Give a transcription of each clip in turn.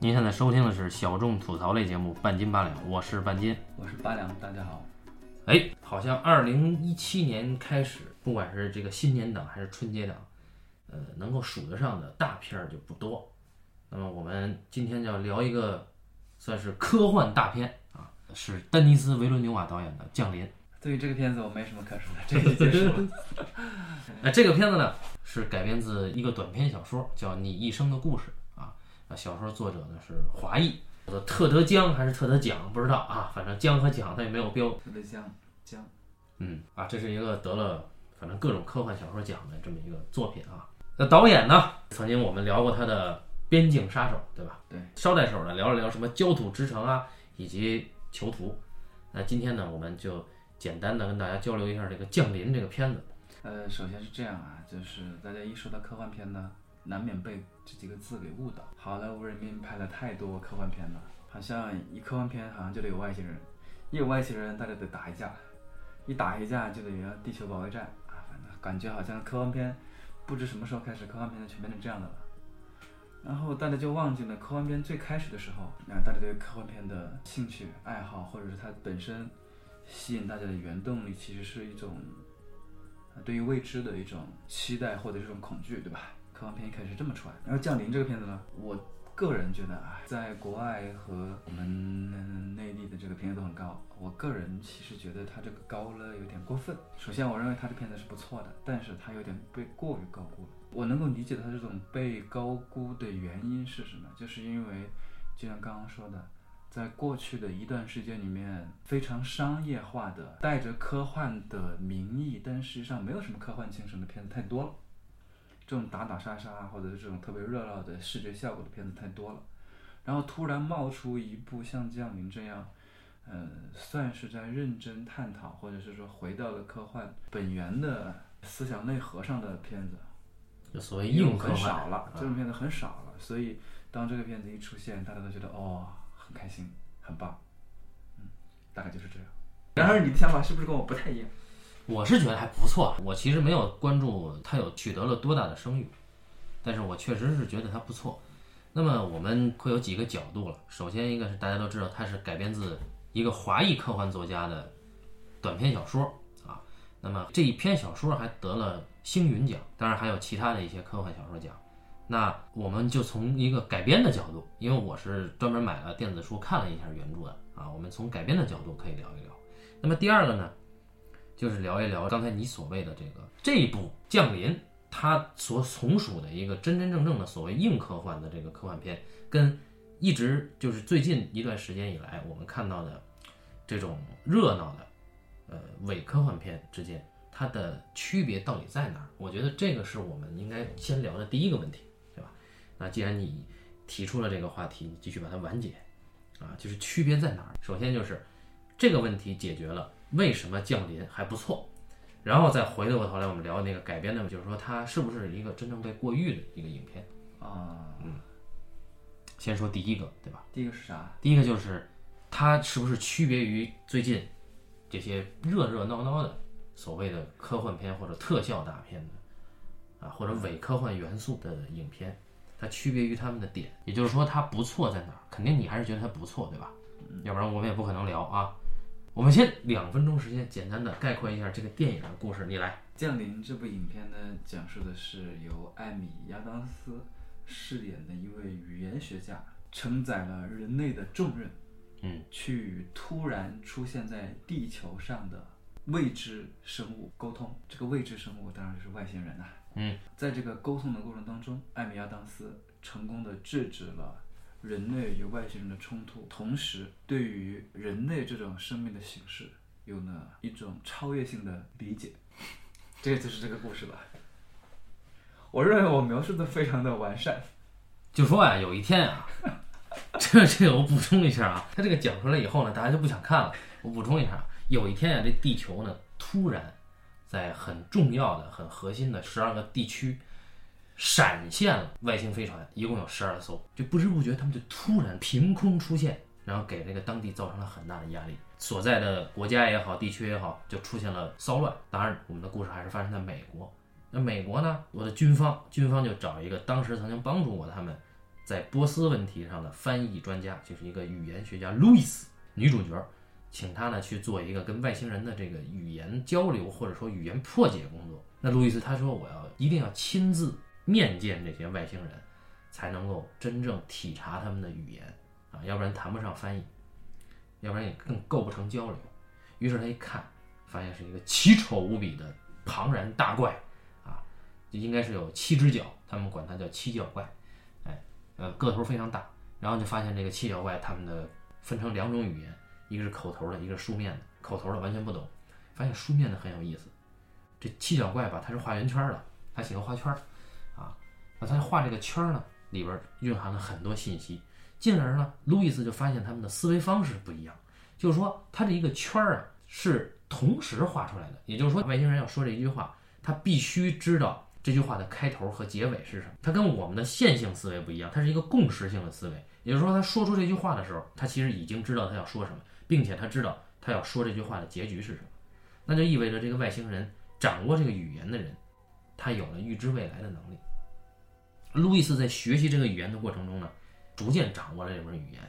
您现在收听的是小众吐槽类节目《半斤八两》，我是半斤。我是八两，大家好。哎，好像二零一七年开始，不管是这个新年档还是春节档，呃，能够数得上的大片儿就不多。那么我们今天就要聊一个算是科幻大片啊，是丹尼斯·维伦纽瓦导演的《降临》。对于这个片子，我没什么可说的，这个结束了。那这个片子呢，是改编自一个短篇小说，叫《你一生的故事》啊。小说作者呢是华裔，叫做特德·江还是特德·奖不知道啊，反正江和奖他也没有标。特德江江，嗯啊，这是一个得了反正各种科幻小说奖的这么一个作品啊。那导演呢，曾经我们聊过他的《边境杀手》，对吧？对，捎带手的聊了聊什么《焦土之城》啊，以及《囚徒》。那今天呢，我们就简单的跟大家交流一下这个《降临》这个片子。呃，首先是这样啊，就是大家一说到科幻片呢，难免被这几个字给误导。好莱坞人民拍了太多科幻片了，好像一科幻片好像就得有外星人，一有外星人大家得打一架，一打一架就得要地球保卫战啊，反正感觉好像科幻片不知什么时候开始，科幻片就全变成这样的了。然后大家就忘记了科幻片最开始的时候，啊，大家对科幻片的兴趣爱好，或者是它本身吸引大家的原动力，其实是一种对于未知的一种期待或者这种恐惧，对吧？科幻片一开始这么出来。然后《降临》这个片子呢，我个人觉得啊，在国外和我们内地的这个评价都很高。我个人其实觉得它这个高了有点过分。首先，我认为它这片子是不错的，但是它有点被过于高估了。我能够理解它这种被高估的原因是什么，就是因为就像刚刚说的。在过去的一段时间里面，非常商业化的、带着科幻的名义，但实际上没有什么科幻精神的片子太多了。这种打打杀杀或者是这种特别热闹的视觉效果的片子太多了。然后突然冒出一部像《降临》这样，呃，算是在认真探讨，或者是说回到了科幻本源的思想内核上的片子，就所谓硬科很幻少了，这种片子很少了。所以当这个片子一出现，大家都觉得哦。很开心，很棒，嗯，大概就是这样。然而你的想法是不是跟我不太一样？我是觉得还不错，我其实没有关注他有取得了多大的声誉，但是我确实是觉得他不错。那么我们会有几个角度了。首先一个是大家都知道它是改编自一个华裔科幻作家的短篇小说啊，那么这一篇小说还得了星云奖，当然还有其他的一些科幻小说奖。那我们就从一个改编的角度，因为我是专门买了电子书看了一下原著的啊，我们从改编的角度可以聊一聊。那么第二个呢，就是聊一聊刚才你所谓的这个这一部《降临》，它所从属的一个真真正正的所谓硬科幻的这个科幻片，跟一直就是最近一段时间以来我们看到的这种热闹的呃伪科幻片之间，它的区别到底在哪儿？我觉得这个是我们应该先聊的第一个问题。对吧那既然你提出了这个话题，你继续把它完结，啊，就是区别在哪儿？首先就是这个问题解决了，为什么降临还不错？然后再回过头来，我们聊那个改编的，就是说它是不是一个真正被过誉的一个影片啊？嗯，先说第一个，对吧？第一个是啥？第一个就是它是不是区别于最近这些热热闹闹的所谓的科幻片或者特效大片的啊，或者伪科幻元素的影片？它区别于他们的点，也就是说它不错在哪儿？肯定你还是觉得它不错，对吧？要不然我们也不可能聊啊。我们先两分钟时间，简单的概括一下这个电影的故事，你来。《降临》这部影片呢，讲述的是由艾米·亚当斯饰演的一位语言学家，承载了人类的重任，嗯，去突然出现在地球上的未知生物沟通。这个未知生物当然就是外星人呐。嗯，在这个沟通的过程当中，艾米亚当斯成功的制止了人类与外星人的冲突，同时对于人类这种生命的形式有了一种超越性的理解。这就是这个故事吧。我认为我描述的非常的完善。就说呀，有一天啊，这 这个我补充一下啊，他这个讲出来以后呢，大家就不想看了。我补充一下，有一天啊，这地球呢突然。在很重要的、很核心的十二个地区，闪现了外星飞船，一共有十二艘，就不知不觉他们就突然凭空出现，然后给这个当地造成了很大的压力。所在的国家也好，地区也好，就出现了骚乱。当然，我们的故事还是发生在美国。那美国呢？我的军方，军方就找一个当时曾经帮助过他们，在波斯问题上的翻译专家，就是一个语言学家路易斯女主角，请他呢去做一个跟外星人的这个语言交流或者说语言破解工作。那路易斯他说我要一定要亲自面见这些外星人，才能够真正体察他们的语言啊，要不然谈不上翻译，要不然也更构不成交流。于是他一看，发现是一个奇丑无比的庞然大怪啊，就应该是有七只脚，他们管它叫七脚怪。哎呃，个头非常大，然后就发现这个七脚怪他们的分成两种语言，一个是口头的，一个是书面的。口头的完全不懂，发现书面的很有意思。这七脚怪吧，它是画圆圈的，它喜欢画圈儿。那他画这个圈儿呢，里边蕴含了很多信息。进而呢，路易斯就发现他们的思维方式不一样，就是说他这一个圈儿啊是同时画出来的，也就是说外星人要说这一句话，他必须知道。这句话的开头和结尾是什么？它跟我们的线性思维不一样，它是一个共识性的思维。也就是说，他说出这句话的时候，他其实已经知道他要说什么，并且他知道他要说这句话的结局是什么。那就意味着这个外星人掌握这个语言的人，他有了预知未来的能力。路易斯在学习这个语言的过程中呢，逐渐掌握了这门语言，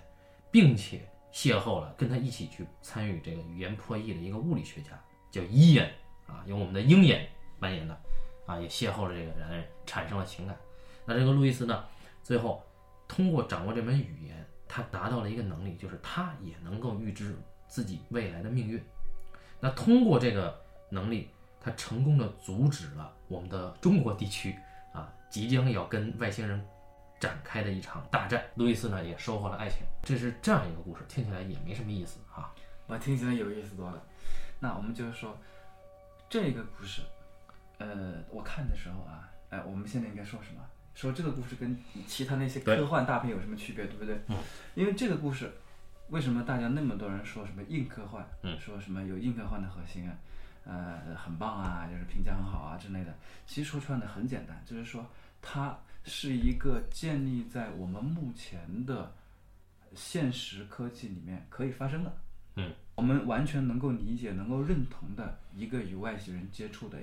并且邂逅了跟他一起去参与这个语言破译的一个物理学家，叫伊恩啊，由我们的鹰眼扮演的。啊，也邂逅了这个人，产生了情感。那这个路易斯呢，最后通过掌握这门语言，他达到了一个能力，就是他也能够预知自己未来的命运。那通过这个能力，他成功的阻止了我们的中国地区即将要跟外星人展开的一场大战。路易斯呢，也收获了爱情。这是这样一个故事，听起来也没什么意思哈。我听起来有意思多了。那我们就是说，这个故事。呃，我看的时候啊，哎，我们现在应该说什么？说这个故事跟其他那些科幻大片有什么区别，对不对？嗯。因为这个故事，为什么大家那么多人说什么硬科幻？嗯。说什么有硬科幻的核心啊？呃，很棒啊，就是评价很好啊之类的。其实说穿的很简单，就是说它是一个建立在我们目前的现实科技里面可以发生的。嗯。我们完全能够理解、能够认同的一个与外星人接触的。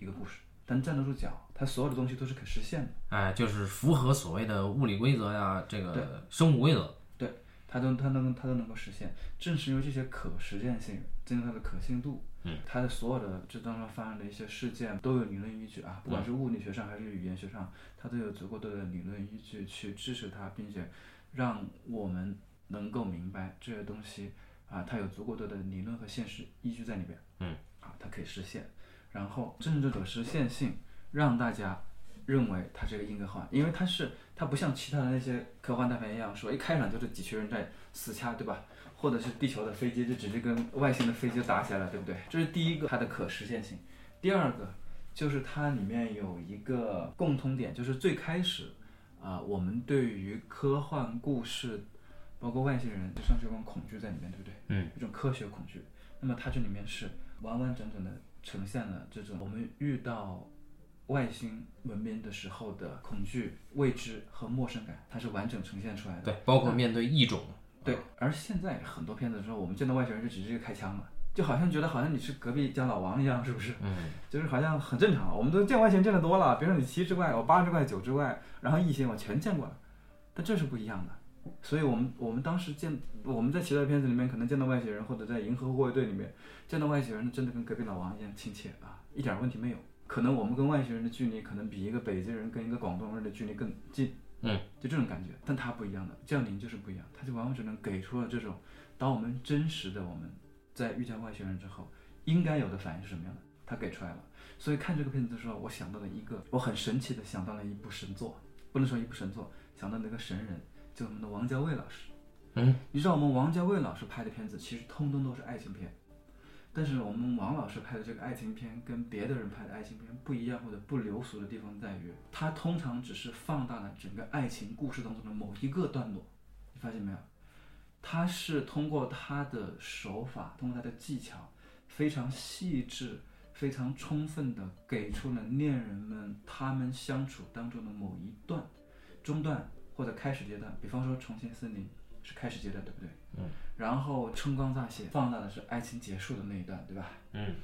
一个故事，但站得住脚，它所有的东西都是可实现的。哎，就是符合所谓的物理规则呀，这个生物规则。对，它都它能它都能够实现。正是因为这些可实现性，增加它的可信度，嗯，它的所有的这当中发生的一些事件都有理论依据啊，不管是物理学上还是语言学上，它都有足够多的理论依据去支持它，并且让我们能够明白这些东西啊，它有足够多的理论和现实依据在里边。嗯，啊，它可以实现。然后，正这种实现性让大家认为它是个硬科幻，因为它是它不像其他的那些科幻大片一样，说一开场就是几群人在死掐，对吧？或者是地球的飞机就直接跟外星的飞机打起来了，对不对？这是第一个它的可实现性。第二个就是它里面有一个共通点，就是最开始啊，我们对于科幻故事，包括外星人，就像这种恐惧在里面，对不对？嗯，一种科学恐惧。那么它这里面是完完整整的。呈现了这种我们遇到外星文明的时候的恐惧、未知和陌生感，它是完整呈现出来的。对，包括面对异种。对，而现在很多片子说，我们见到外星人就直接开枪了，就好像觉得好像你是隔壁家老王一样，是不是？嗯。就是好像很正常，我们都见外星人见得多了，比如说你七只怪，我八只怪、九只怪，然后异形我全见过了，但这是不一样的。所以我们我们当时见我们在其他片子里面可能见到外星人，或者在《银河护卫队》里面见到外星人，真的跟隔壁老王一样亲切啊，一点问题没有。可能我们跟外星人的距离可能比一个北京人跟一个广东人的距离更近，嗯，就这种感觉。但他不一样的，降临就是不一样，他就完完整整给出了这种，当我们真实的我们在遇见外星人之后应该有的反应是什么样的，他给出来了。所以看这个片子的时候，我想到了一个我很神奇的想到了一部神作，不能说一部神作，想到那个神人。就我们的王家卫老师，嗯，你知道我们王家卫老师拍的片子其实通通都是爱情片，但是我们王老师拍的这个爱情片跟别的人拍的爱情片不一样或者不流俗的地方在于，他通常只是放大了整个爱情故事当中的某一个段落，你发现没有？他是通过他的手法，通过他的技巧，非常细致、非常充分的给出了恋人们他们相处当中的某一段中段。或者开始阶段，比方说《重庆森林》是开始阶段，对不对？嗯。然后《春光乍泄》放大的是爱情结束的那一段，对吧？嗯。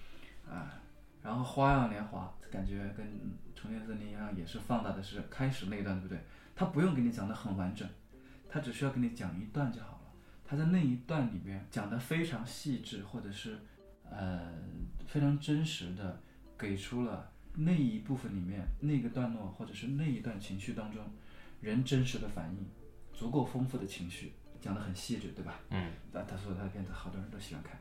啊，然后《花样年华》感觉跟《重庆森林》一样，也是放大的是开始那一段，对不对？他不用给你讲的很完整，他只需要给你讲一段就好了。他在那一段里面讲的非常细致，或者是呃非常真实的给出了那一部分里面那个段落或者是那一段情绪当中人真实的反应，足够丰富的情绪，讲的很细致，对吧？嗯，那他说他的片子好多人都喜欢看，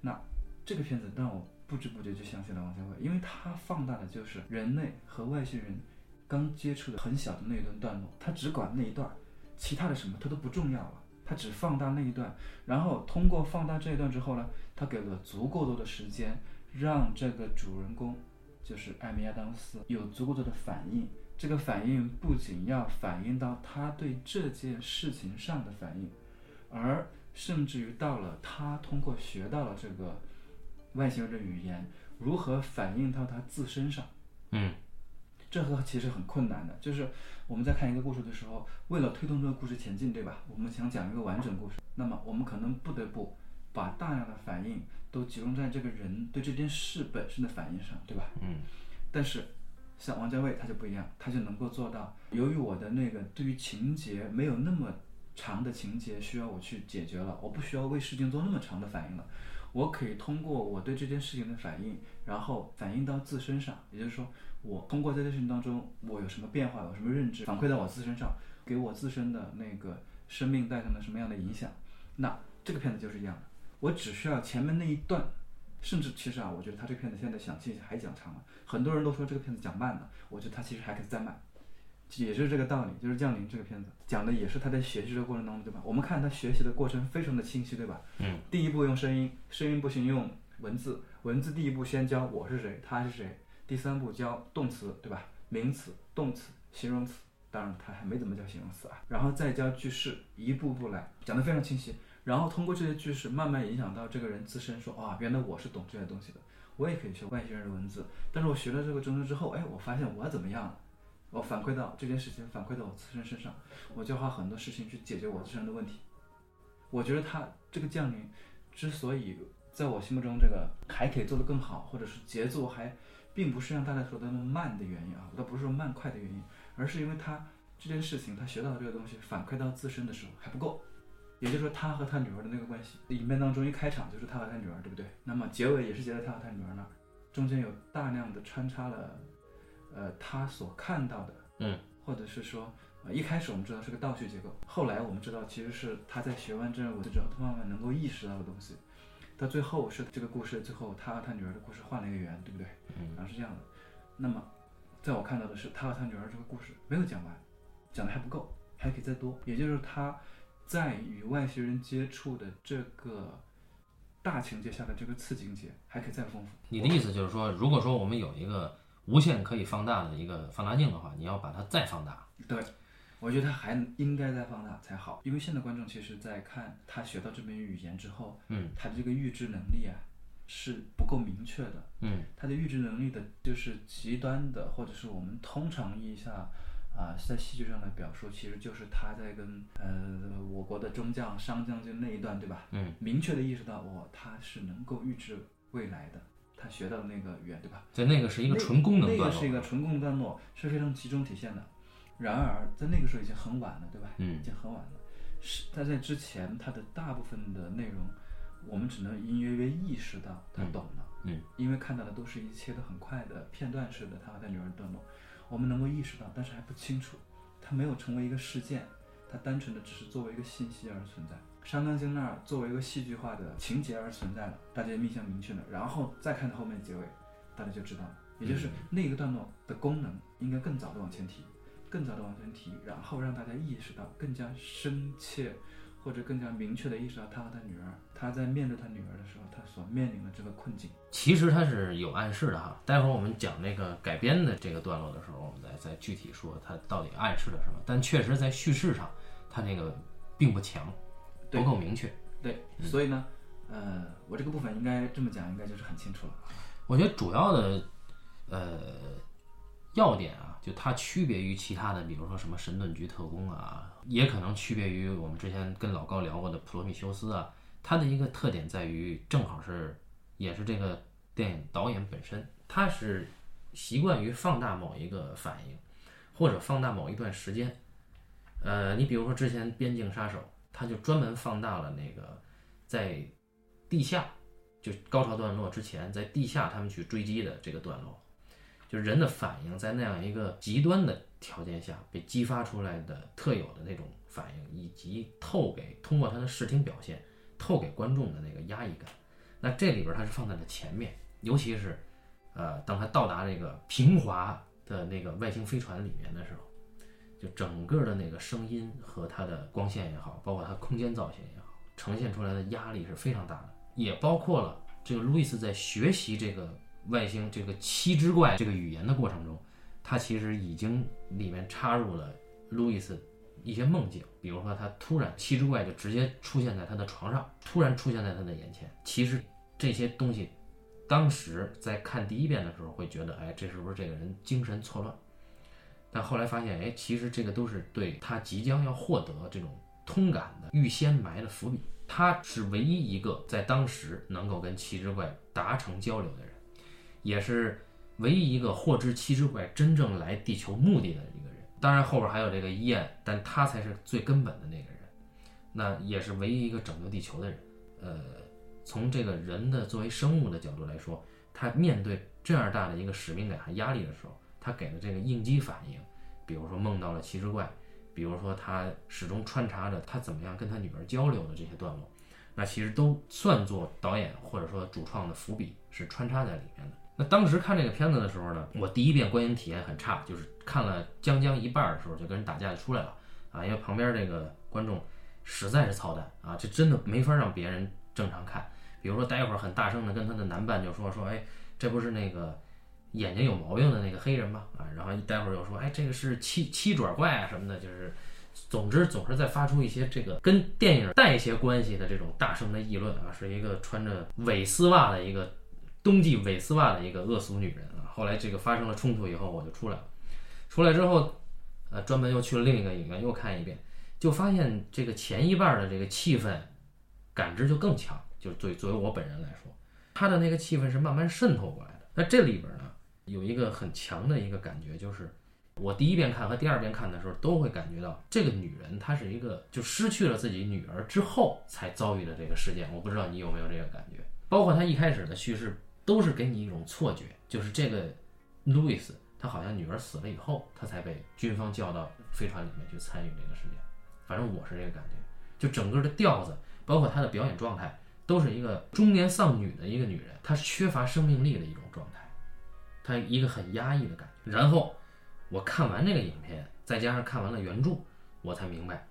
那这个片子让我不知不觉就想起了王家卫，因为他放大的就是人类和外星人刚接触的很小的那一段段落，他只管那一段，其他的什么他都不重要了。他只放大那一段，然后通过放大这一段之后呢，他给了足够多的时间，让这个主人公，就是艾米亚当斯有足够多的反应。这个反应不仅要反映到他对这件事情上的反应，而甚至于到了他通过学到了这个外星人的语言，如何反映到他自身上。嗯，这个其实很困难的，就是我们在看一个故事的时候，为了推动这个故事前进，对吧？我们想讲一个完整故事，那么我们可能不得不把大量的反应都集中在这个人对这件事本身的反应上，对吧？嗯。但是像王家卫他就不一样，他就能够做到，由于我的那个对于情节没有那么长的情节需要我去解决了，我不需要为事情做那么长的反应了，我可以通过我对这件事情的反应，然后反映到自身上，也就是说。我通过这件事情当中，我有什么变化，有什么认知，反馈到我自身上，给我自身的那个生命带上了什么样的影响？那这个片子就是一样的，我只需要前面那一段，甚至其实啊，我觉得他这个片子现在想讲还讲长了。很多人都说这个片子讲慢了，我觉得他其实还可以再慢，也是这个道理。就是《降临》这个片子讲的也是他在学习的过程当中，对吧？我们看他学习的过程非常的清晰，对吧？嗯。第一步用声音，声音不行用文字，文字第一步先教我是谁，他是谁。第三步教动词，对吧？名词、动词、形容词，当然他还没怎么教形容词啊。然后再教句式，一步步来，讲得非常清晰。然后通过这些句式，慢慢影响到这个人自身，说啊，原来我是懂这些东西的，我也可以学外星人的文字。但是我学了这个中文之后，哎，我发现我怎么样了？我反馈到这件事情，反馈到我自身身上，我就要花很多事情去解决我自身的问题。我觉得他这个降临，之所以在我心目中这个还可以做得更好，或者是节奏还。并不是让大家说的那么慢的原因啊，倒不是说慢快的原因，而是因为他这件事情，他学到的这个东西反馈到自身的时候还不够，也就是说他和他女儿的那个关系，影片当中一开场就是他和他女儿，对不对？那么结尾也是结在他和他女儿那儿，中间有大量的穿插了，呃，他所看到的，嗯，或者是说，呃，一开始我们知道是个倒叙结构，后来我们知道其实是他在学完这文字之后，他慢慢能够意识到的东西。到最后是这个故事，最后他和他女儿的故事换了一个圆，对不对？嗯，然后是这样的。那么，在我看到的是他和他女儿这个故事没有讲完，讲的还不够，还可以再多。也就是他在与外星人接触的这个大情节下的这个次情节还可以再丰富。你的意思就是说，如果说我们有一个无限可以放大的一个放大镜的话，你要把它再放大。对。我觉得它还应该再放大才好，因为现在观众其实，在看他学到这门语言之后，嗯，他的这个预知能力啊是不够明确的，嗯，他的预知能力的就是极端的，或者是我们通常意义下啊，在戏剧上的表述，其实就是他在跟呃我国的中将商将军那一段，对吧？嗯，明确的意识到，哦，他是能够预知未来的，他学到的那个语言，对吧？在那个是一个纯功能段落，那个是一个纯功能段落，是非常集中体现的。然而，在那个时候已经很晚了，对吧？嗯，已经很晚了。是，他在之前，他的大部分的内容，我们只能隐隐约约意识到他懂了。嗯，因为看到的都是一切都很快的片段式的他和他女儿的段落，我们能够意识到，但是还不清楚，他没有成为一个事件，他单纯的只是作为一个信息而存在。山冈京那儿作为一个戏剧化的情节而存在了，大家印象明确了。然后再看后面结尾，大家就知道了，也就是那个段落的功能应该更早的往前提。更早的往前提，然后让大家意识到更加深切，或者更加明确的意识到他和他女儿，他在面对他女儿的时候，他所面临的这个困境。其实他是有暗示的哈。待会儿我们讲那个改编的这个段落的时候，我们再再具体说他到底暗示了什么。但确实在叙事上，他那个并不强，不够明确。对，所以呢，呃，我这个部分应该这么讲，应该就是很清楚了。我觉得主要的，呃，要点啊。就它区别于其他的，比如说什么神盾局特工啊，也可能区别于我们之前跟老高聊过的普罗米修斯啊。它的一个特点在于，正好是也是这个电影导演本身，他是习惯于放大某一个反应，或者放大某一段时间，呃，你比如说之前《边境杀手》，他就专门放大了那个在地下，就高潮段落之前，在地下他们去追击的这个段落，就是人的反应在那样一个极端的条件下被激发出来的特有的那种反应，以及透给通过他的视听表现透给观众的那个压抑感。那这里边它是放在了前面，尤其是呃，当他到达这个平滑的那个外星飞船里面的时候。就整个的那个声音和它的光线也好，包括它空间造型也好，呈现出来的压力是非常大的，也包括了这个路易斯在学习这个外星这个七只怪这个语言的过程中，他其实已经里面插入了路易斯一些梦境，比如说他突然七只怪就直接出现在他的床上，突然出现在他的眼前，其实这些东西，当时在看第一遍的时候会觉得，哎，这是不是这个人精神错乱？但后来发现，哎，其实这个都是对他即将要获得这种通感的预先埋的伏笔。他是唯一一个在当时能够跟七只怪达成交流的人，也是唯一一个获知七只怪真正来地球目的的一个人。当然后边还有这个伊彦，但他才是最根本的那个人。那也是唯一一个拯救地球的人。呃，从这个人的作为生物的角度来说，他面对这样大的一个使命感和压力的时候。他给的这个应激反应，比如说梦到了七只怪，比如说他始终穿插着他怎么样跟他女儿交流的这些段落，那其实都算作导演或者说主创的伏笔，是穿插在里面的。那当时看这个片子的时候呢，我第一遍观影体验很差，就是看了将将一半的时候就跟人打架就出来了啊，因为旁边这个观众实在是操蛋啊，这真的没法让别人正常看。比如说待会儿很大声的跟他的男伴就说说，哎，这不是那个。眼睛有毛病的那个黑人吧，啊，然后待会儿又说，哎，这个是七七爪怪啊什么的，就是，总之总是在发出一些这个跟电影带一些关系的这种大声的议论啊，是一个穿着伪丝袜的一个冬季伪丝袜的一个恶俗女人啊。后来这个发生了冲突以后，我就出来了，出来之后，呃，专门又去了另一个影院又看一遍，就发现这个前一半的这个气氛感知就更强，就作作为我本人来说，他的那个气氛是慢慢渗透过来的。那这里边呢？有一个很强的一个感觉，就是我第一遍看和第二遍看的时候，都会感觉到这个女人她是一个就失去了自己女儿之后才遭遇的这个事件。我不知道你有没有这个感觉？包括她一开始的叙事都是给你一种错觉，就是这个路易斯他好像女儿死了以后，他才被军方叫到飞船里面去参与这个事件。反正我是这个感觉，就整个的调子，包括她的表演状态，都是一个中年丧女的一个女人，她缺乏生命力的一种状态。他一个很压抑的感觉，然后我看完这个影片，再加上看完了原著，我才明白，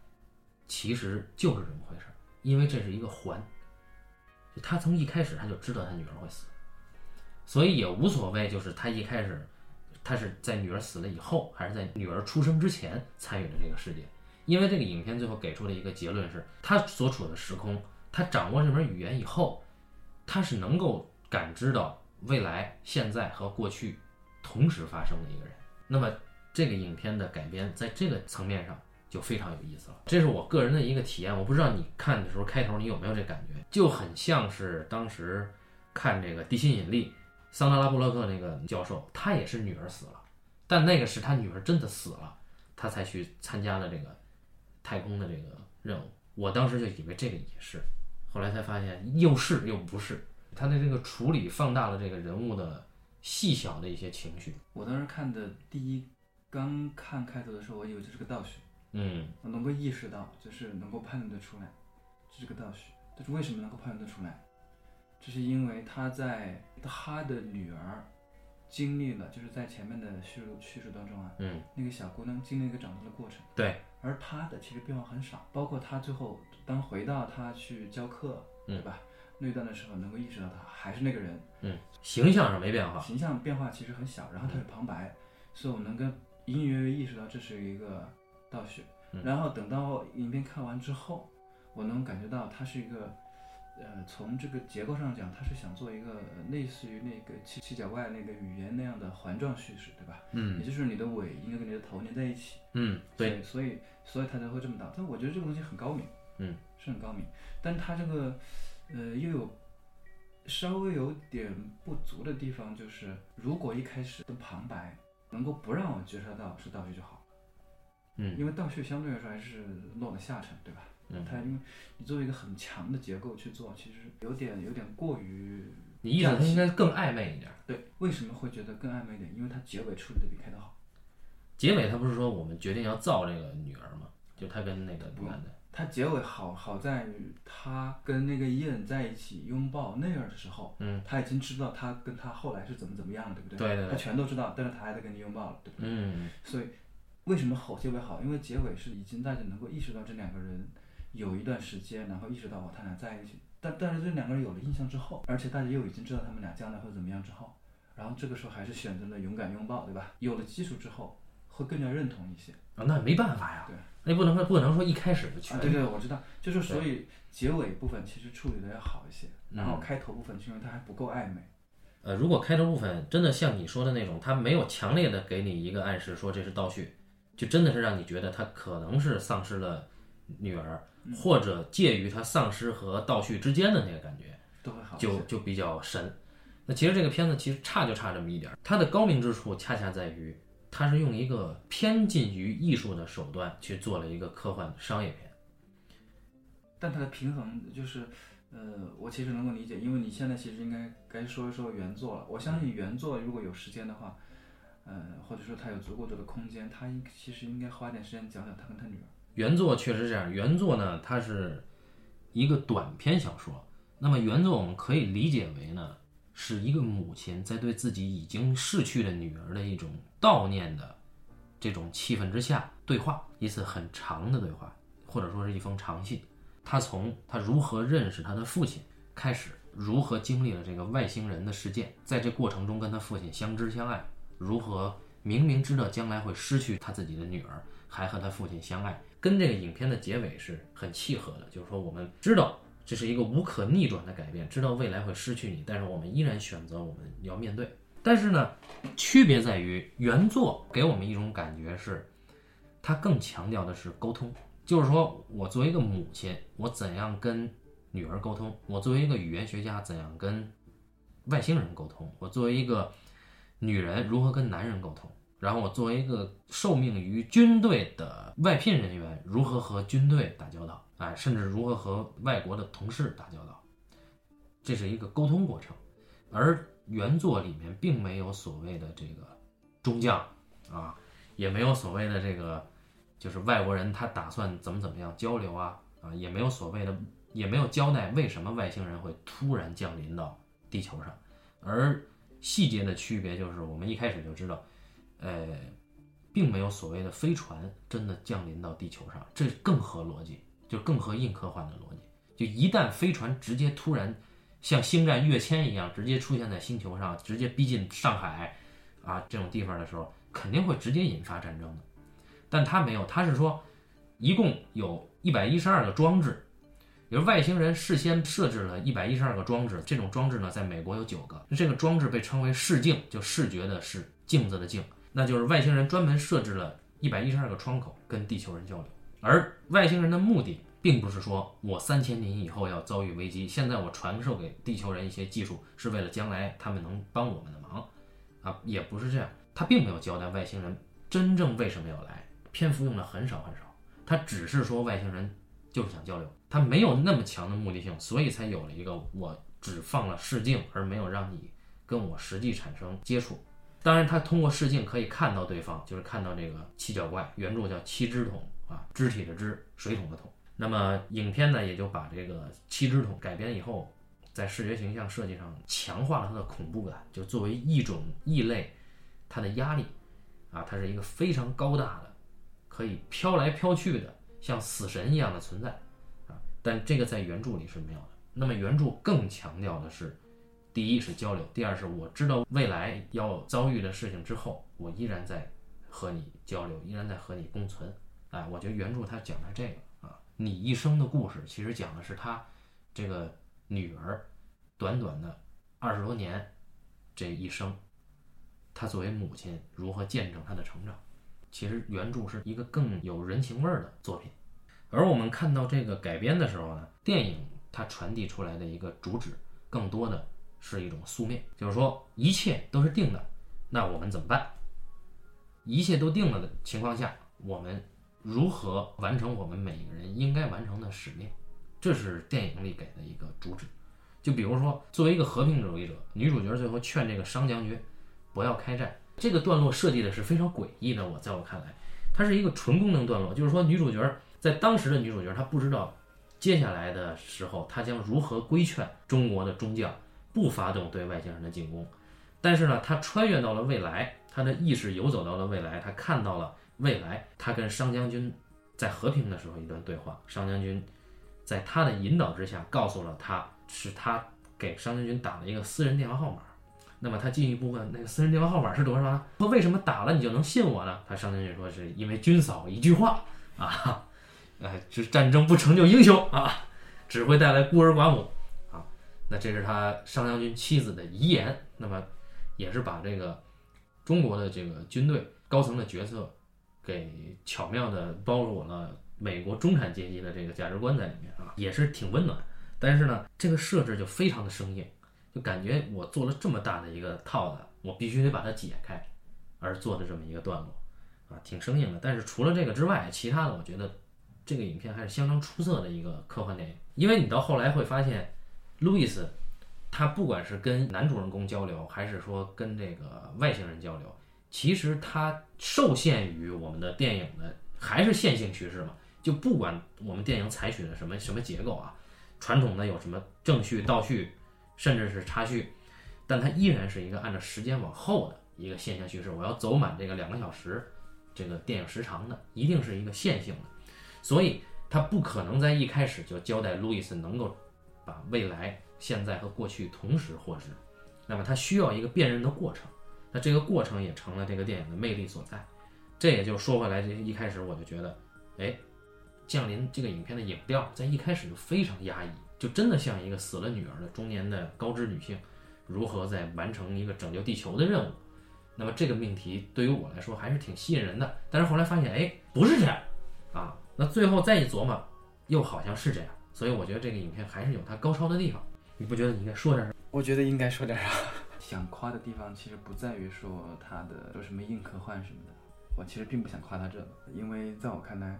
其实就是这么回事儿。因为这是一个环，就他从一开始他就知道他女儿会死，所以也无所谓，就是他一开始他是在女儿死了以后，还是在女儿出生之前参与了这个事件。因为这个影片最后给出的一个结论是，他所处的时空，他掌握这门语言以后，他是能够感知到。未来、现在和过去同时发生的一个人，那么这个影片的改编在这个层面上就非常有意思了。这是我个人的一个体验，我不知道你看的时候开头你有没有这感觉，就很像是当时看这个《地心引力》，桑德拉布洛克那个教授，他也是女儿死了，但那个是他女儿真的死了，他才去参加了这个太空的这个任务。我当时就以为这个也是，后来才发现又是又不是。他的这个处理放大了这个人物的细小的一些情绪。我当时看的第一，刚看开头的时候，我以为这是个倒叙。嗯，我能够意识到，就是能够判断得出来，这是个倒叙。但是为什么能够判断得出来？这是因为他在他的女儿经历了，就是在前面的叙述叙述当中啊，嗯，那个小姑娘经历一个长大的过程。对。而他的其实变化很少，包括他最后当回到他去教课，对吧？那段的时候，能够意识到他还是那个人，嗯，形象上没变化，形象变化其实很小。然后他是旁白，所以我能跟隐隐约约意识到这是一个倒叙。然后等到影片看完之后，我能感觉到他是一个，呃，从这个结构上讲，他是想做一个类似于那个七七角怪那个语言那样的环状叙事，对吧？嗯，也就是你的尾应该跟你的头连在一起。嗯，对，所以所以他才会这么导。但我觉得这个东西很高明，嗯，是很高明。但他这个。呃，又有稍微有点不足的地方，就是如果一开始的旁白能够不让我觉察到是道具就好。嗯，因为倒叙相对来说还是落了下乘，对吧？嗯，它因为你作为一个很强的结构去做，其实有点有点过于你意思它应该更暧昧一点。对。为什么会觉得更暧昧一点？因为它结尾处理的比开头好。结尾他不是说我们决定要造这个女儿吗？就他跟那个男的，它结尾好好在于他跟那个伊恩在一起拥抱那样的时候，嗯，他已经知道他跟他后来是怎么怎么样了，对不对？对对对他全都知道，但是他还在跟你拥抱了，对不对？嗯所以为什么好结尾好？因为结尾是已经大家能够意识到这两个人有一段时间，然后意识到哦他俩在一起，但但是这两个人有了印象之后，而且大家又已经知道他们俩将来会怎么样之后，然后这个时候还是选择了勇敢拥抱，对吧？有了基础之后，会更加认同一些。啊，那没办法呀，对，那不能说不可能说一开始就全啊，对对，我知道，就是所以结尾部分其实处理的要好一些，然嗯后开头部分是因为它还不够暧昧。呃，如果开头部分真的像你说的那种，他没有强烈的给你一个暗示说这是倒叙，就真的是让你觉得他可能是丧失了女儿，或者介于他丧失和倒叙之间的那个感觉，都会好。就就比较神。那其实这个片子其实差就差这么一点儿，它的高明之处恰恰在于，它是用一个偏近于艺术的手段去做了一个科幻商业片。但它的平衡就是，呃，我其实能够理解，因为你现在其实应该该说一说原作了。我相信原作如果有时间的话，呃，或者说他有足够多的空间，他应其实应该花点时间讲讲他跟他女儿。原作确实这样，原作呢，它是一个短篇小说。那么原作我们可以理解为呢，是一个母亲在对自己已经逝去的女儿的一种悼念的这种气氛之下对话，一次很长的对话，或者说是一封长信。他从他如何认识他的父亲开始，如何经历了这个外星人的事件，在这过程中跟他父亲相知相爱，如何明明知道将来会失去他自己的女儿，还和他父亲相爱，跟这个影片的结尾是很契合的。就是说，我们知道这是一个无可逆转的改变，知道未来会失去你，但是我们依然选择我们要面对。但是呢，区别在于原作给我们一种感觉是，它更强调的是沟通，就是说我作为一个母亲，我怎样跟女儿沟通；我作为一个语言学家，怎样跟外星人沟通；我作为一个女人，如何跟男人沟通；然后我作为一个受命于军队的外聘人员，如何和军队打交道，哎，甚至如何和外国的同事打交道，这是一个沟通过程。而原作里面并没有所谓的这个中将啊，也没有所谓的这个就是外国人他打算怎么怎么样交流啊啊，也没有所谓的，也没有交代为什么外星人会突然降临到地球上。而细节的区别就是，我们一开始就知道，呃，并没有所谓的飞船真的降临到地球上，这更合逻辑，就更合硬科幻的逻辑。就一旦飞船直接突然像星战跃迁一样，直接出现在星球上，直接逼近上海啊这种地方的时候，肯定会直接引发战争的。但他没有，他是说，一共有一百一十二个装置，比如外星人事先设置了一百一十二个装置。这种装置呢，在美国有九个，这个装置被称为视镜，就视觉的视，镜子的镜，那就是外星人专门设置了一百一十二个窗口跟地球人交流。而外星人的目的，并不是说我三千年以后要遭遇危机，现在我传授给地球人一些技术，是为了将来他们能帮我们的忙，啊，也不是这样。他并没有交代外星人真正为什么要来，篇幅用的很少很少。他只是说外星人就是想交流，他没有那么强的目的性，所以才有了一个我只放了视镜，而没有让你跟我实际产生接触。当然，他通过视镜可以看到对方，就是看到这个七角怪，原著叫七只桶啊，肢体的肢，水桶的桶。那么影片呢，也就把这个七只桶改编以后，在视觉形象设计上强化了它的恐怖感，就作为一种异类，它的压力啊，它是一个非常高大的，可以飘来飘去的，像死神一样的存在啊。但这个在原著里是没有的。那么原著更强调的是，第一是交流，第二是我知道未来要遭遇的事情之后，我依然在和你交流，依然在和你共存。哎，我觉得原著它讲的这个，你一生的故事，其实讲的是他这个女儿短短的二十多年这一生，她作为母亲如何见证她的成长。其实原著是一个更有人情味儿的作品，而我们看到这个改编的时候呢，电影它传递出来的一个主旨，更多的是一种宿命，就是说一切都是定的，那我们怎么办？一切都定了的情况下，我们如何完成我们每个人应该完成的使命，这是电影里给的一个主旨。就比如说，作为一个和平主义者，女主角最后劝这个商将军不要开战，这个段落设计的是非常诡异的。我在我看来，它是一个纯功能段落，就是说女主角在当时的女主角她不知道接下来的时候她将如何规劝中国的中将不发动对外星人的进攻。但是呢，她穿越到了未来，她的意识游走到了未来，她看到了未来，他跟商将军在和平的时候一段对话，商将军在他的引导之下告诉了他。是他给商将军打了一个私人电话号码，那么他进一步问那个私人电话号码是多少呢？说为什么打了你就能信我呢？他商将军说是因为军嫂一句话啊，哎，这战争不成就英雄啊，只会带来孤儿寡母啊。那这是他商将军妻子的遗言，那么也是把这个中国的这个军队高层的决策给巧妙的包裹了美国中产阶级的这个价值观在里面啊，也是挺温暖。但是呢，这个设置就非常的生硬，就感觉我做了这么大的一个套子，我必须得把它解开，而做的这么一个段落，啊，挺生硬的。但是除了这个之外，其他的我觉得这个影片还是相当出色的一个科幻电影。因为你到后来会发现，路易斯他不管是跟男主人公交流，还是说跟这个外星人交流，其实它受限于我们的电影的还是线性叙事嘛，就不管我们电影采取的什么什么结构啊。传统的有什么正序、倒序，甚至是插叙，但它依然是一个按照时间往后的一个线性叙事。我要走满这个两个小时，这个电影时长的，一定是一个线性的，所以它不可能在一开始就交代路易斯能够把未来、现在和过去同时获知。那么它需要一个辨认的过程，那这个过程也成了这个电影的魅力所在。这也就说回来，这一开始我就觉得，哎。降临这个影片的影调在一开始就非常压抑，就真的像一个死了女儿的中年的高知女性，如何在完成一个拯救地球的任务。那么这个命题对于我来说还是挺吸引人的。但是后来发现，哎，不是这样啊。那最后再一琢磨，又好像是这样。所以我觉得这个影片还是有它高超的地方。你不觉得你应该说点什么？我觉得应该说点啥。想夸的地方其实不在于说它的说什么硬科幻什么的，我其实并不想夸它这个，因为在我看来。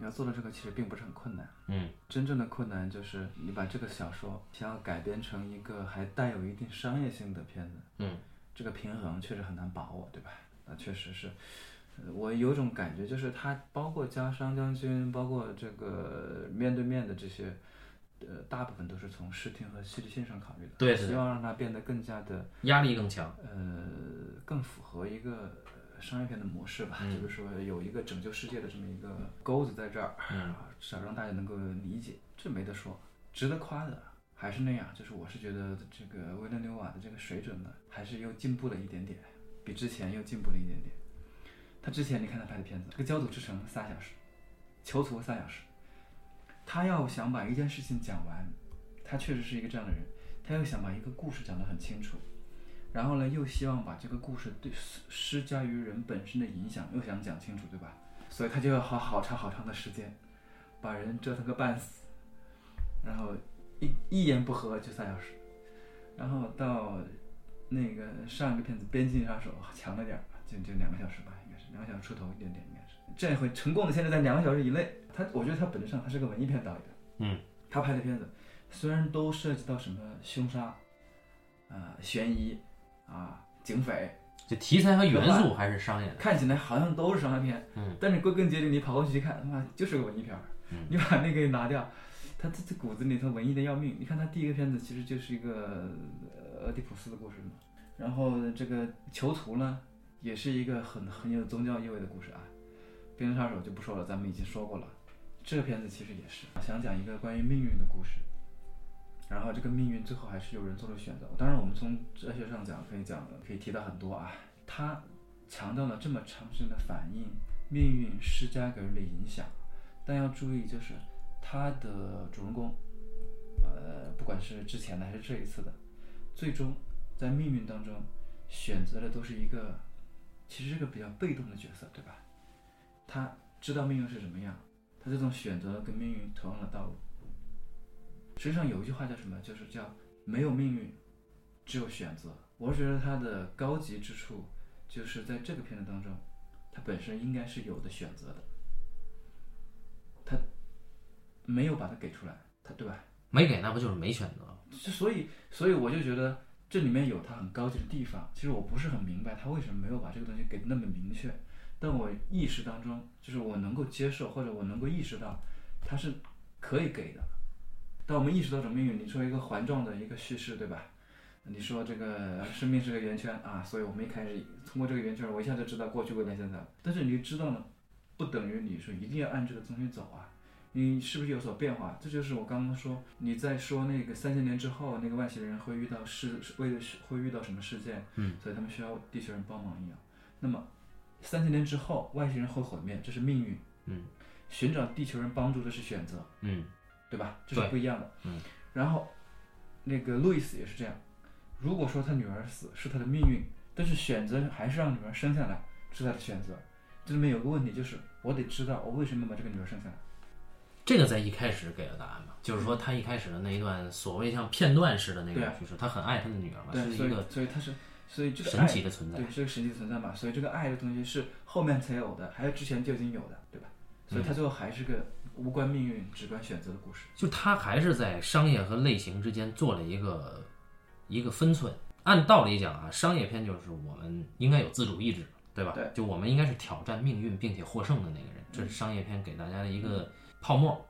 你要做到这个其实并不是很困难，嗯，真正的困难就是你把这个小说想要改编成一个还带有一定商业性的片子，嗯，这个平衡确实很难把握，对吧？那确实是，我有种感觉，就是他包括加商将军，包括这个面对面的这些，呃，大部分都是从视听和戏剧性上考虑的，对，希望让它变得更加的压力更强，呃，更符合一个。商业片的模式吧，就是说有一个拯救世界的这么一个钩子在这儿，至少让大家能够理解，这没得说，值得夸的还是那样，就是我是觉得这个维伦纽瓦的这个水准呢，还是又进步了一点点，比之前又进步了一点点。他之前你看他拍的片子，这个焦土之城三小时，囚徒三小时，他要想把一件事情讲完，他确实是一个这样的人，他又想把一个故事讲得很清楚。然后呢，又希望把这个故事对施施加于人本身的影响又想讲清楚，对吧？所以他就要花好长好长的时间，把人折腾个半死，然后一一言不合就三小时，然后到那个上一个片子《边境杀手》强了点儿，就就两个小时吧，应该是两个小时出头一点点，这回成功的限制在两个小时以内。他我觉得他本质上他是个文艺片导演，嗯，他拍的片子虽然都涉及到什么凶杀，呃，悬疑。啊，警匪，这题材和元素还是商业的，看起来好像都是商业片，嗯，但是归根结底，你跑过去一看，他妈就是个文艺片儿，嗯，你把那个拿掉，他这这骨子里头文艺的要命。你看他第一个片子其实就是一个俄狄浦斯的故事嘛，然后这个囚徒呢，也是一个很很有宗教意味的故事啊。边杀手就不说了，咱们已经说过了，这个片子其实也是想讲一个关于命运的故事。然后这个命运最后还是有人做了选择。当然，我们从哲学上讲，可以讲，可以提到很多啊。他强调了这么长时间的反应，命运施加给人的影响。但要注意，就是他的主人公，呃，不管是之前的还是这一次的，最终在命运当中选择的都是一个，其实是个比较被动的角色，对吧？他知道命运是什么样，他最终选择跟命运同样的道路。实际上有一句话叫什么？就是叫没有命运，只有选择。我是觉得他的高级之处，就是在这个片子当中，他本身应该是有的选择的。他没有把它给出来，他对吧？没给那不就是没选择？就所以，所以我就觉得这里面有他很高级的地方。其实我不是很明白他为什么没有把这个东西给得那么明确，但我意识当中，就是我能够接受或者我能够意识到，它是可以给的。当我们意识到这种命运，你说一个环状的一个叙事，对吧？你说这个生命是个圆圈啊，所以我们一开始通过这个圆圈，我一下就知道过去、未来、现在。但是你知道呢，不等于你说一定要按这个东西走啊。你是不是有所变化？这就是我刚刚说你在说那个三千年之后那个外星人会遇到事，为了会遇到什么事件？嗯，所以他们需要地球人帮忙一样。那么三千年之后外星人会毁灭，这是命运。嗯，寻找地球人帮助这是选择。嗯，对吧？这是不一样的。嗯，然后那个路易斯也是这样。如果说他女儿死是他的命运，但是选择还是让女儿生下来是他的选择。这里面有个问题就是，我得知道我为什么把这个女儿生下来。这个在一开始给了答案嘛？就是说他一开始的那一段所谓像片段式的那个叙事，他很爱他的女儿嘛，是一个所以他是所以这个神奇的存在，对，是个神奇的存在嘛。所以这个爱的东西是后面才有的，还是之前就已经有的，对吧？所以它最后还是个无关命运、只关选择的故事。就他还是在商业和类型之间做了一个一个分寸。按道理讲啊，商业片就是我们应该有自主意志，对吧？对，就我们应该是挑战命运并且获胜的那个人，这是商业片给大家的一个泡沫。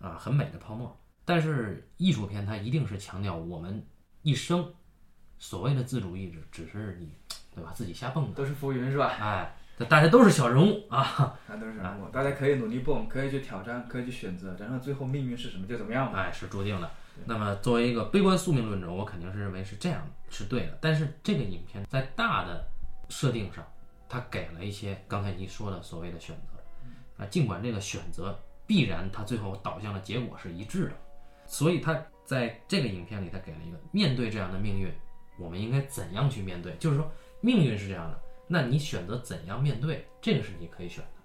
啊，很美的泡沫，但是艺术片它一定是强调我们一生所谓的自主意志，只是你对吧？自己瞎蹦的，都是浮云是吧？哎，大家都是小人物啊，大家都是小人物，大家可以努力蹦，可以去挑战，可以去选择，然后最后命运是什么就怎么样哎，是注定的。那么作为一个悲观宿命论者，我肯定是认为是这样是对的。但是这个影片在大的设定上，它给了一些刚才你说的所谓的选择啊，尽管这个选择。必然，它最后导向的结果是一致的，所以它在这个影片里，它给了一个面对这样的命运，我们应该怎样去面对？就是说，命运是这样的，那你选择怎样面对，这个是你可以选的，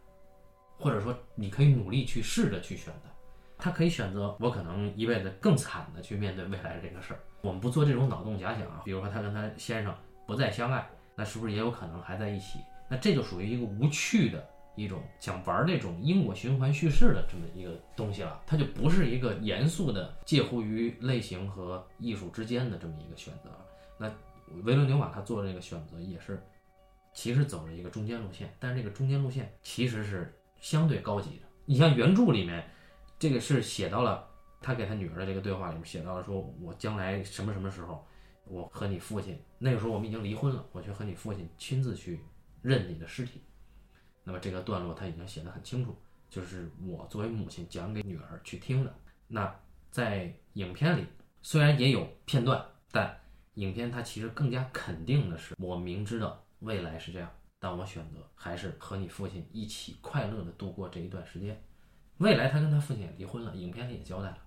或者说你可以努力去试着去选的。他可以选择，我可能一辈子更惨的去面对未来的这个事儿。我们不做这种脑洞假想啊，比如说他跟他先生不再相爱，那是不是也有可能还在一起？那这就属于一个无趣的。一种想玩那种因果循环叙事的这么一个东西了，它就不是一个严肃的介乎于类型和艺术之间的这么一个选择。那维伦纽瓦他做这个选择也是，其实走了一个中间路线，但是这个中间路线其实是相对高级的。你像原著里面，这个是写到了他给他女儿的这个对话里面写到了，说我将来什么什么时候，我和你父亲那个时候我们已经离婚了，我去和你父亲亲自去认你的尸体。那么这个段落他已经写得很清楚，就是我作为母亲讲给女儿去听的。那在影片里虽然也有片段，但影片它其实更加肯定的是，我明知道未来是这样，但我选择还是和你父亲一起快乐的度过这一段时间。未来他跟他父亲也离婚了，影片里也交代了，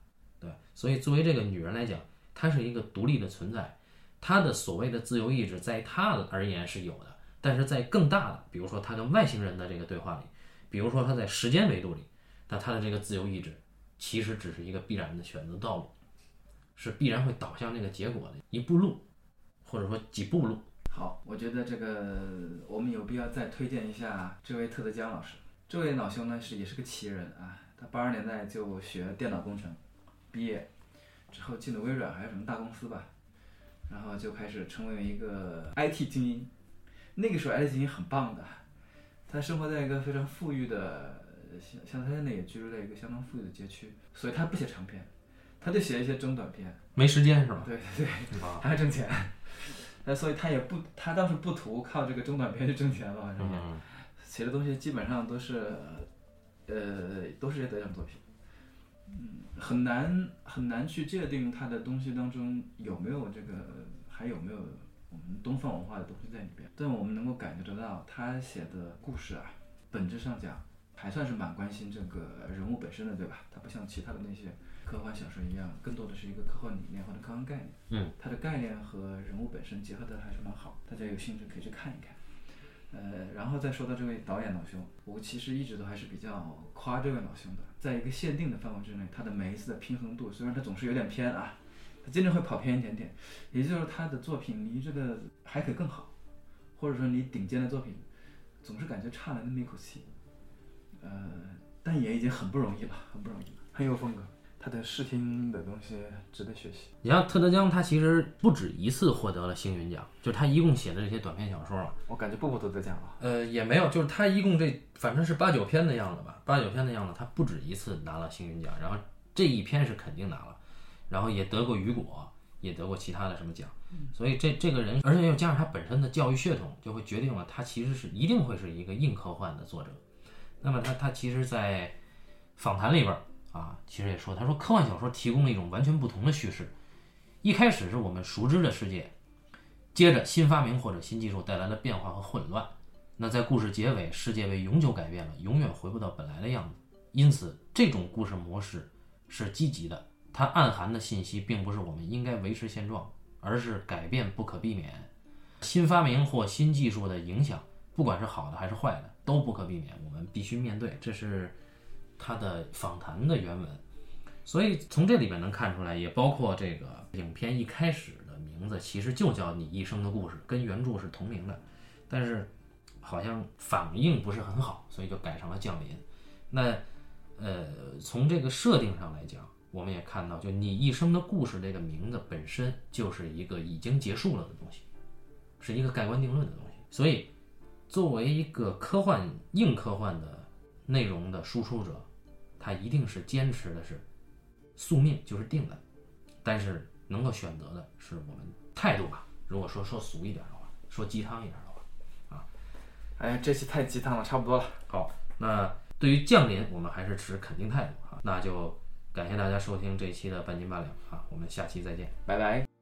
对。所以作为这个女人来讲，她是一个独立的存在，她的所谓的自由意志在她而言是有的。但是在更大的，比如说她跟外星人的这个对话里，比如说她在时间维度里，那他的这个自由意志其实只是一个必然的选择道路，是必然会导向那个结果的一步路，或者说几步路。好，我觉得这个我们有必要再推荐一下这位特德·江老师。这位老兄呢是也是个奇人啊，他八十年代就学电脑工程，毕业之后进了微软还是什么大公司吧，然后就开始成为一个 IT 精英。那个时候，IT 精英很棒的，他生活在一个非常富裕的，像像他现在也居住在一个相当富裕的街区，所以他不写长篇，他就写一些中短篇。没时间是吧？对对对，他还挣钱，那所以他也不，他倒是不图靠这个中短篇去挣钱吧，反正写的东西基本上都是，呃，都是些得奖作品，嗯，很难很难去界定他的东西当中有没有这个，还有没有。我们东方文化的东西在里边，但我们能够感觉得到，他写的故事啊，本质上讲还算是蛮关心这个人物本身的，对吧？他不像其他的那些科幻小说一样，更多的是一个科幻理念或者科幻概念。嗯，它的概念和人物本身结合的还是蛮好，大家有兴趣可以去看一看。呃，然后再说到这位导演老兄，我其实一直都还是比较夸这位老兄的，在一个限定的范围之内，他的每一次的平衡度，虽然他总是有点偏啊。他经常会跑偏一点点，也就是他的作品离这个还可以更好，或者说离顶尖的作品总是感觉差了那么一口气，呃，但也已经很不容易了，很不容易了。很有风格。他的视听的东西值得学习。你像特德·江，他其实不止一次获得了星云奖，就是他一共写的这些短篇小说啊，我感觉步步都得奖了。呃，也没有，就是他一共这反正是八九篇的样子吧，八九篇的样子，他不止一次拿了星云奖，然后这一篇是肯定拿了，然后也得过雨果，也得过其他的什么奖，所以这这个人，而且又加上他本身的教育血统，就会决定了他其实是一定会是一个硬科幻的作者。那么他他其实，在访谈里边儿啊，其实也说，他说科幻小说提供了一种完全不同的叙事，一开始是我们熟知的世界，接着新发明或者新技术带来的变化和混乱。那在故事结尾，世界被永久改变了，永远回不到本来的样子。因此，这种故事模式是积极的，它暗含的信息并不是我们应该维持现状，而是改变不可避免。新发明或新技术的影响，不管是好的还是坏的，都不可避免，我们必须面对。这是他的访谈的原文。所以从这里边能看出来，也包括这个影片一开始的名字其实就叫《你一生的故事》，跟原著是同名的，但是好像反应不是很好，所以就改成了《降临》。那呃，从这个设定上来讲，我们也看到，就《你一生的故事》这个名字本身就是一个已经结束了的东西，是一个盖棺定论的东西。所以，作为一个科幻硬科幻的内容的输出者，他一定是坚持的是宿命就是定的，但是能够选择的是我们态度吧。如果说说俗一点的话，说鸡汤一点的话，哎呀，这期太鸡汤了，差不多了。好，那对于降临，我们还是持肯定态度啊。那就感谢大家收听这一期的半斤八两啊，我们下期再见。拜拜。